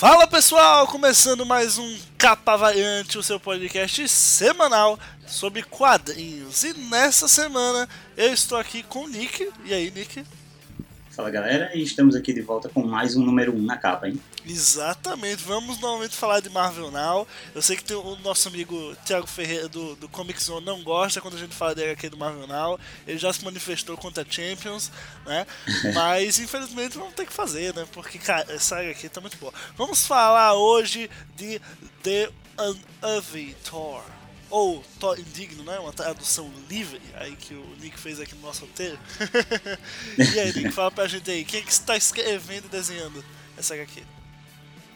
Fala pessoal, começando mais um Capa Variante, o seu podcast semanal sobre quadrinhos. E nessa semana eu estou aqui com o Nick. E aí, Nick? Fala galera, e estamos aqui de volta com mais um número 1 um na capa, hein? Exatamente, vamos novamente falar de Marvel Now. Eu sei que tem o nosso amigo Thiago Ferreira do, do Comic Zone não gosta quando a gente fala dele aqui do Marvel Now. Ele já se manifestou contra Champions, né? Mas infelizmente vamos ter que fazer, né? Porque, cara, essa aqui tá muito boa. Vamos falar hoje de The Unearthly Thor ou Thor Indigno, né? Uma tradução livre aí que o Nick fez aqui no nosso roteiro. e aí, Nick, fala pra gente aí, quem é que está escrevendo e desenhando essa HQ?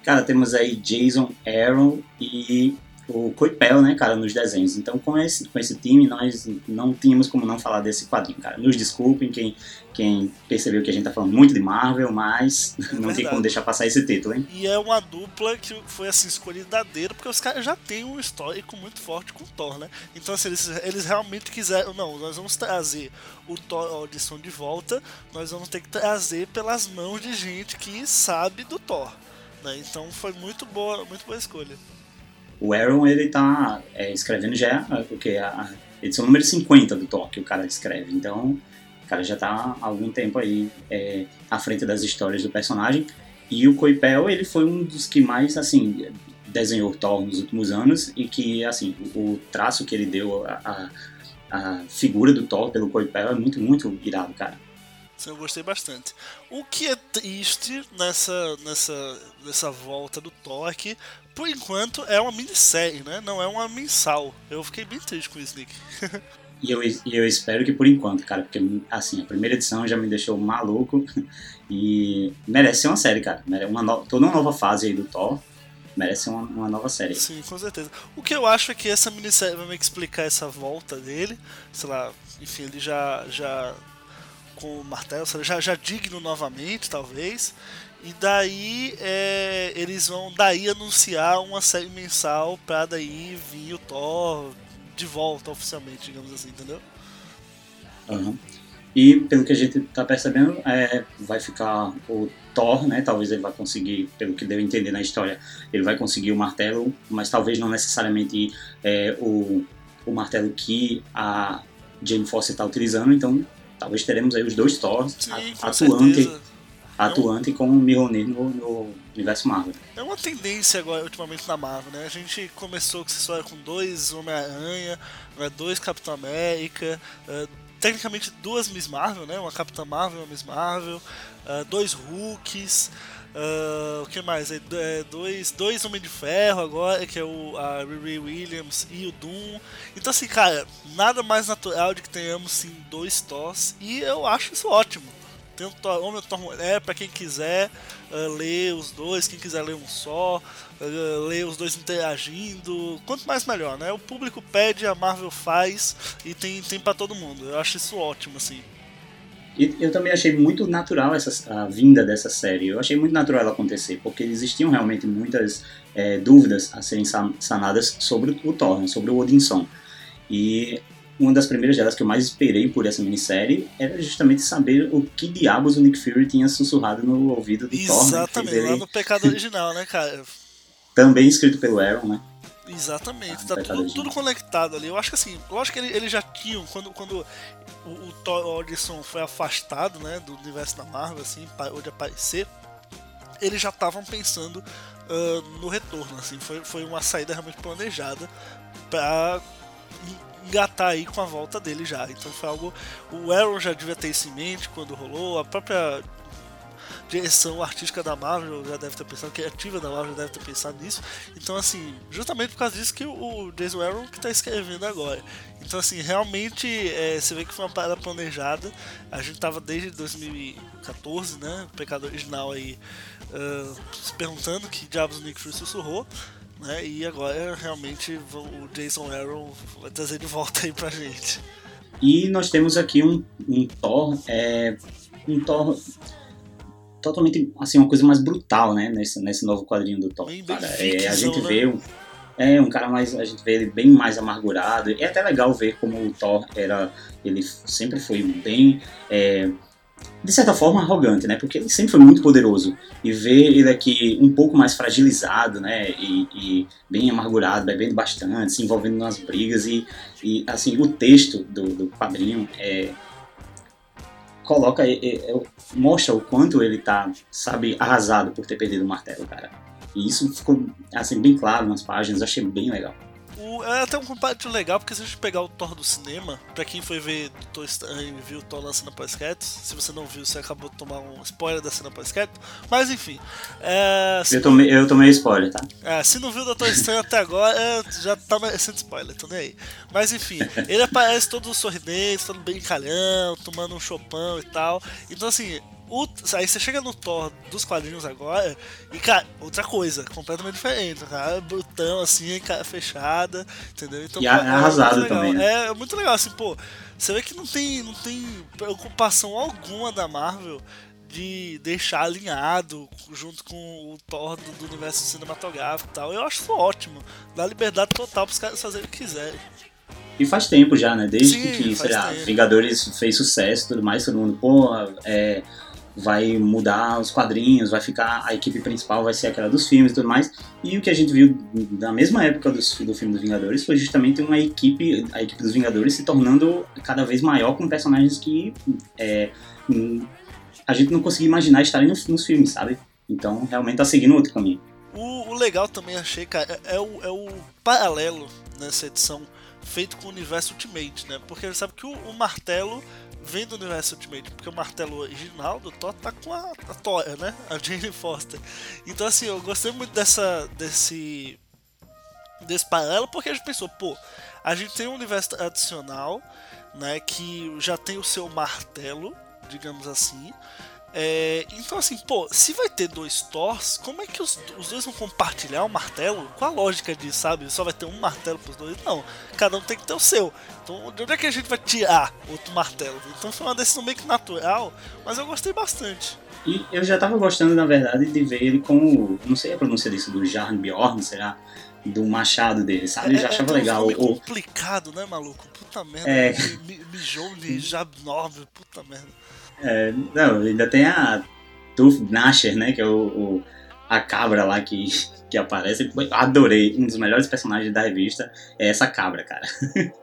Cara, temos aí Jason Aaron e o Coipel, né, cara, nos desenhos. Então, com esse, com esse time, nós não tínhamos como não falar desse quadrinho, cara. Nos desculpem quem, quem percebeu que a gente tá falando muito de Marvel, mas é não tem como deixar passar esse título, hein? E é uma dupla que foi, assim, escolhida a dedo, porque os caras já têm um histórico muito forte com o Thor, né? Então, assim, eles, eles realmente quiseram, não, nós vamos trazer o Thor Audição de volta, nós vamos ter que trazer pelas mãos de gente que sabe do Thor. Né? Então foi muito boa, muito boa escolha. O Aaron, ele tá é, escrevendo já, porque a, a edição número 50 do Thor que o cara escreve. Então, o cara já tá há algum tempo aí é, à frente das histórias do personagem. E o Coipel, ele foi um dos que mais, assim, desenhou Thor nos últimos anos e que, assim, o traço que ele deu, a figura do Thor pelo Coipel é muito, muito irado, cara. Sim, eu gostei bastante. O que é triste nessa, nessa, nessa volta do Thor é que, por enquanto, é uma minissérie, né? Não é uma mensal. Eu fiquei bem triste com isso, Nick. e eu, eu espero que por enquanto, cara, porque, assim, a primeira edição já me deixou maluco e merece ser uma série, cara. Uma no, toda uma nova fase aí do Thor merece uma, uma, nova série. Sim, com certeza. O que eu acho é que essa minissérie vai me explicar essa volta dele. Sei lá, enfim, ele já, já com o martelo, já, já digno novamente, talvez. E daí é, eles vão daí anunciar uma série mensal pra daí vir o Thor de volta oficialmente, digamos assim, entendeu? Uhum. E pelo que a gente tá percebendo, é, vai ficar o Thor, né? Talvez ele vai conseguir, pelo que deu a entender na história, ele vai conseguir o martelo, mas talvez não necessariamente é, o, o martelo que a Jane Foster está utilizando. Então talvez teremos aí os dois Thors atuante, atuante com o Mjolnir no, no, universo Marvel. É uma tendência agora, ultimamente, na Marvel, né? A gente começou com essa história com dois Homem-Aranha, dois Capitão América, uh, tecnicamente duas Miss Marvel, né? Uma Capitã Marvel e uma Miss Marvel, uh, dois Hulks, Uh, o que mais? É, é, dois, dois Homem de Ferro agora, que é o a Riri Williams e o Doom. Então assim, cara, nada mais natural de que tenhamos sim dois Thors e eu acho isso ótimo. Tem o Homem Thor Mulher para quem quiser uh, ler os dois, quem quiser ler um só, uh, ler os dois interagindo. Quanto mais melhor, né? O público pede, a Marvel faz e tem, tem para todo mundo. Eu acho isso ótimo, assim. E eu também achei muito natural essa, a vinda dessa série. Eu achei muito natural ela acontecer, porque existiam realmente muitas é, dúvidas a serem sanadas sobre o Thor, né, sobre o Odinson. E uma das primeiras delas que eu mais esperei por essa minissérie era justamente saber o que diabos o Nick Fury tinha sussurrado no ouvido do Exatamente, Thor. Né, Exatamente, lá no Pecado Original, né, cara? Também escrito pelo Aaron, né? Exatamente, tá tudo, tudo, conectado ali. Eu acho que assim, lógico que ele, ele já tinham, quando, quando o, o Thor Odinson foi afastado né, do universo da Marvel, assim, parou de aparecer, eles já estavam pensando uh, no retorno, assim, foi, foi uma saída realmente planejada para engatar aí com a volta dele já. Então foi algo. O Aaron já devia ter isso em mente quando rolou, a própria direção artística da Marvel já deve ter pensado, criativa da Marvel deve ter pensado nisso. Então, assim, justamente por causa disso que o Jason Aaron que está escrevendo agora. Então, assim, realmente é, você vê que foi uma parada planejada. A gente tava desde 2014, né? O pecado original aí uh, se perguntando que diabos o Nick Fury sussurrou. Né, e agora realmente o Jason Aaron vai trazer de volta aí pra gente. E nós temos aqui um, um Thor, é, um Thor totalmente, assim, uma coisa mais brutal, né, nesse, nesse novo quadrinho do Thor. Cara. É, a gente né? vê um, é, um cara mais, a gente vê ele bem mais amargurado. É até legal ver como o Thor era, ele sempre foi bem, é, de certa forma, arrogante, né? Porque ele sempre foi muito poderoso. E ver ele aqui um pouco mais fragilizado, né? E, e bem amargurado, bebendo bastante, se envolvendo nas brigas. E, e assim, o texto do, do quadrinho é, coloca, é, é, mostra o quanto ele tá, sabe, arrasado por ter perdido o martelo, cara. E isso ficou, assim, bem claro nas páginas, achei bem legal. O, é até um comparativo legal, porque se a gente pegar o Thor do cinema, pra quem foi ver Thor Estranho e viu o Thor na cena pós-créditos, se você não viu, você acabou de tomar um spoiler da cena pós-crédito, mas enfim. É, eu, tomei, eu tomei spoiler, tá? É, se não viu o Doutor Estranho até agora, é, já tá merecendo spoiler, tô nem aí. Mas enfim, ele aparece todo sorridente, todo bem calhão, tomando um chopão e tal. Então assim, o, aí você chega no Thor dos quadrinhos agora e, cara, outra coisa, completamente diferente. Cara, brutão, assim, cara fechada, entendeu? Então, e pô, é arrasado também. Né? É, muito legal, assim, pô. Você vê que não tem, não tem preocupação alguma da Marvel de deixar alinhado junto com o Thor do, do universo cinematográfico e tal. Eu acho isso ótimo. Dá liberdade total pros caras fazerem o que quiserem. E faz tempo já, né? Desde Sim, que, sei lá, Vingadores fez sucesso e tudo mais, todo mundo, pô, é, vai mudar os quadrinhos, vai ficar a equipe principal vai ser aquela dos filmes e tudo mais. E o que a gente viu na mesma época do, do filme dos Vingadores foi justamente uma equipe, a equipe dos Vingadores se tornando cada vez maior com personagens que é, a gente não conseguia imaginar estarem nos, nos filmes, sabe? Então realmente tá seguindo outro caminho. O, o legal também achei, cara, é, é, o, é o paralelo nessa edição feito com o universo Ultimate, né? Porque ele sabe que o, o martelo vem do universo Ultimate, porque o martelo original do Thor tá com a, a né? A Jane Foster. Então assim, eu gostei muito dessa desse desse paralelo porque a gente pensou, pô, a gente tem um universo adicional, né, que já tem o seu martelo, digamos assim, é, então, assim, pô, se vai ter dois Thors, como é que os, os dois vão compartilhar o um martelo? Qual a lógica disso, sabe? Só vai ter um martelo pros dois? Não, cada um tem que ter o seu. Então, de onde é que a gente vai tirar outro martelo? Então, foi uma decisão meio que natural, mas eu gostei bastante. E eu já tava gostando, na verdade, de ver ele com, não sei a pronúncia disso, do Jarn Bjorn, será? Do machado dele, sabe? Eu já é, achava é, legal. É complicado, né, maluco? Puta merda. É. Mijou de Jabnov, puta merda. É, não, ainda tem a Tooth Gnasher, né? Que é o, o, a cabra lá que, que aparece. Adorei. Um dos melhores personagens da revista é essa cabra, cara.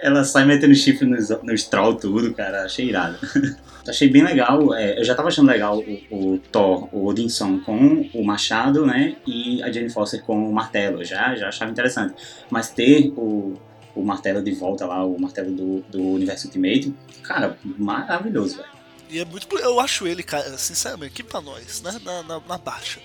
Ela sai metendo chifre nos, nos troll tudo, cara. Achei irado. Achei bem legal. É, eu já tava achando legal o, o, Thor, o Odinson com o machado, né? E a Jane Foster com o martelo. Já, já achava interessante. Mas ter o o martelo de volta lá, o martelo do, do Universo Ultimate. Cara, maravilhoso, velho. E é muito. Eu acho ele, cara, sinceramente, aqui pra nós, né? Na, na, na baixa.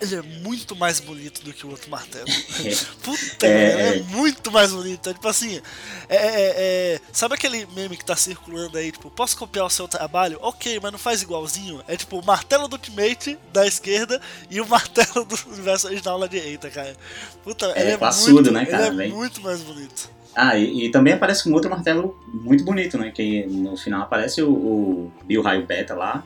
Ele é muito mais bonito do que o outro martelo. É. Puta, é, ele é muito mais bonito. É, tipo assim, é, é, é, sabe aquele meme que tá circulando aí, tipo, posso copiar o seu trabalho? Ok, mas não faz igualzinho. É tipo o martelo do Ultimate da esquerda e o martelo do universo original da direita, cara. Puta, é, ele é muito, né, cara? Ele é muito mais bonito. Ah, e, e, também aparece um outro martelo muito bonito, né? Que no final aparece o, o Bill Raio Beta lá,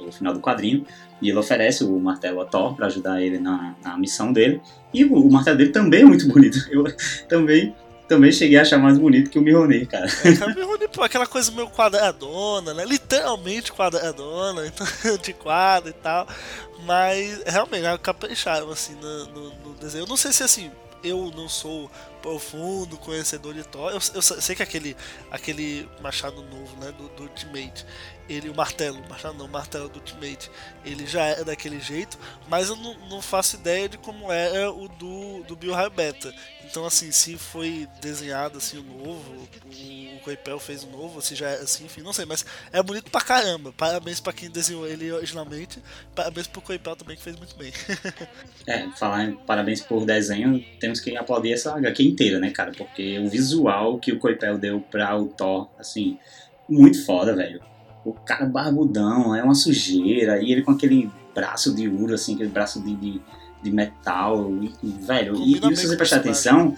no final do quadrinho, e ele oferece o martelo a Thor para ajudar ele na, na, missão dele. E o, o, martelo dele também é muito bonito. Eu também, também cheguei a achar mais bonito que o Mihonir, cara. É, o Mihonir, pô, aquela coisa meio quadradona, né? Literalmente quadradona, então, de quadro e tal. Mas realmente, é capricharam assim no, no, no desenho. Eu não sei se assim eu não sou profundo conhecedor de Thor. Eu, eu, sei que aquele, aquele machado novo, né, do, do Ultimate, ele, o martelo, o machado não, o martelo do Ultimate, ele já é daquele jeito, mas eu não, não faço ideia de como é o do, do Bill Beta. Então, assim, se foi desenhado assim o novo, o, o Coipel fez o novo, se já é assim, enfim, não sei, mas é bonito pra caramba. Parabéns pra quem desenhou ele originalmente, parabéns pro Coipel também que fez muito bem. é, falar em parabéns por desenho, temos que aplaudir essa HQ inteira, né, cara? Porque o visual que o Coipel deu pra o Thor, assim, muito foda, velho o cara barbudão, é uma sujeira, e ele com aquele braço de ouro, assim, aquele braço de, de, de metal, e, velho, e, e, se você prestar atenção,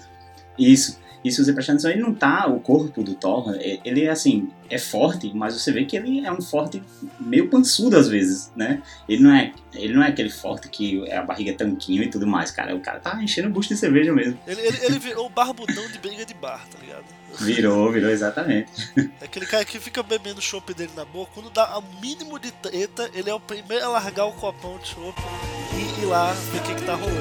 isso, E se você prestar atenção, ele não tá, o corpo do Thor, é, ele é assim, é forte, mas você vê que ele é um forte meio pançudo às vezes, né? Ele não é, ele não é aquele forte que a barriga é tanquinho e tudo mais, cara. O cara tá enchendo o busto de cerveja mesmo. Ele, ele, ele virou o barbudão de briga de bar, tá ligado? Virou, virou, exatamente. É aquele cara que fica bebendo chopp dele na boca, quando dá o mínimo de treta, ele é o primeiro a largar o copão de chopp e ir lá ver o que, que tá rolando.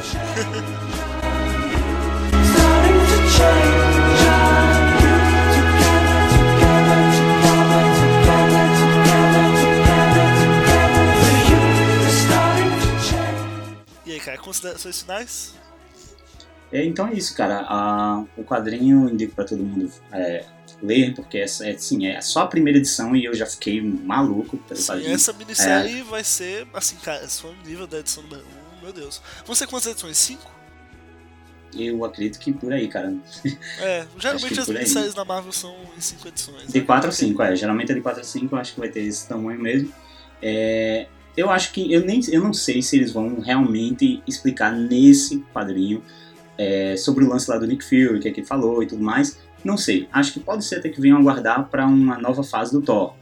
Considerações finais? É, então é isso, cara. O quadrinho eu indico para todo mundo é, ler, porque é, assim, é só a primeira edição e eu já fiquei maluco pelo Sim, quadrinho. Essa minissérie é. vai ser, assim, cara, se for o nível da edição número 1, meu Deus. Vão ser quantas edições? 5? Eu acredito que por aí, cara. É, geralmente as minisséries da Marvel são em 5 edições. De 4 né? a 5, é. Geralmente é de 4 a 5, eu acho que vai ter esse tamanho mesmo. É, eu acho que. Eu, nem, eu não sei se eles vão realmente explicar nesse quadrinho é, sobre o lance lá do Nick Fury, que é que ele falou e tudo mais. Não sei. Acho que pode ser até que venham aguardar para uma nova fase do Thor.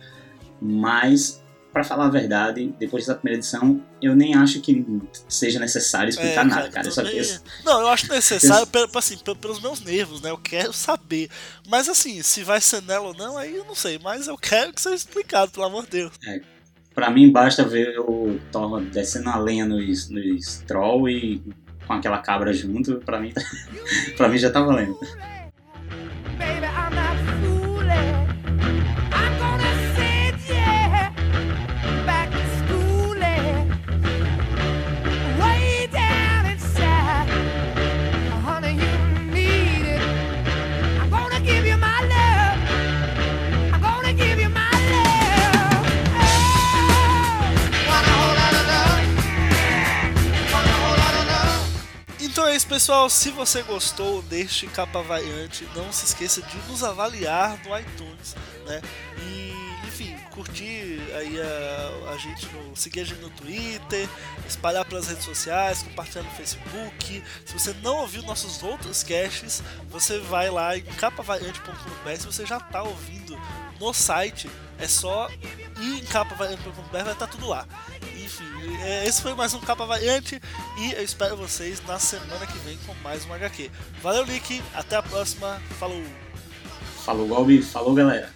Mas para falar a verdade, depois da primeira edição, eu nem acho que seja necessário explicar é, nada, cara. Eu só, Não, eu acho necessário, eu... assim, pelos meus nervos, né? Eu quero saber. Mas assim, se vai ser nela ou não, aí eu não sei. Mas eu quero que seja explicado, pelo amor de Deus. É. Pra mim, basta ver o Thor descendo a lenha nos, nos Troll e com aquela cabra junto. Pra mim, pra mim já tá valendo. Pessoal. Se você gostou deste capa variante, não se esqueça de nos avaliar no iTunes, né? E, enfim, curtir aí a, a gente, no, seguir a gente no Twitter, espalhar pelas redes sociais, compartilhar no Facebook. Se você não ouviu nossos outros caches, você vai lá em capavariante.com.br. Se você já está ouvindo no site, é só ir em capavariante.com.br, vai estar tá tudo lá. Enfim, é, esse foi mais um Capa Variante e eu espero vocês na semana que vem com mais um HQ. Valeu, Nick, até a próxima, falou! Falou, Golbi, falou, galera!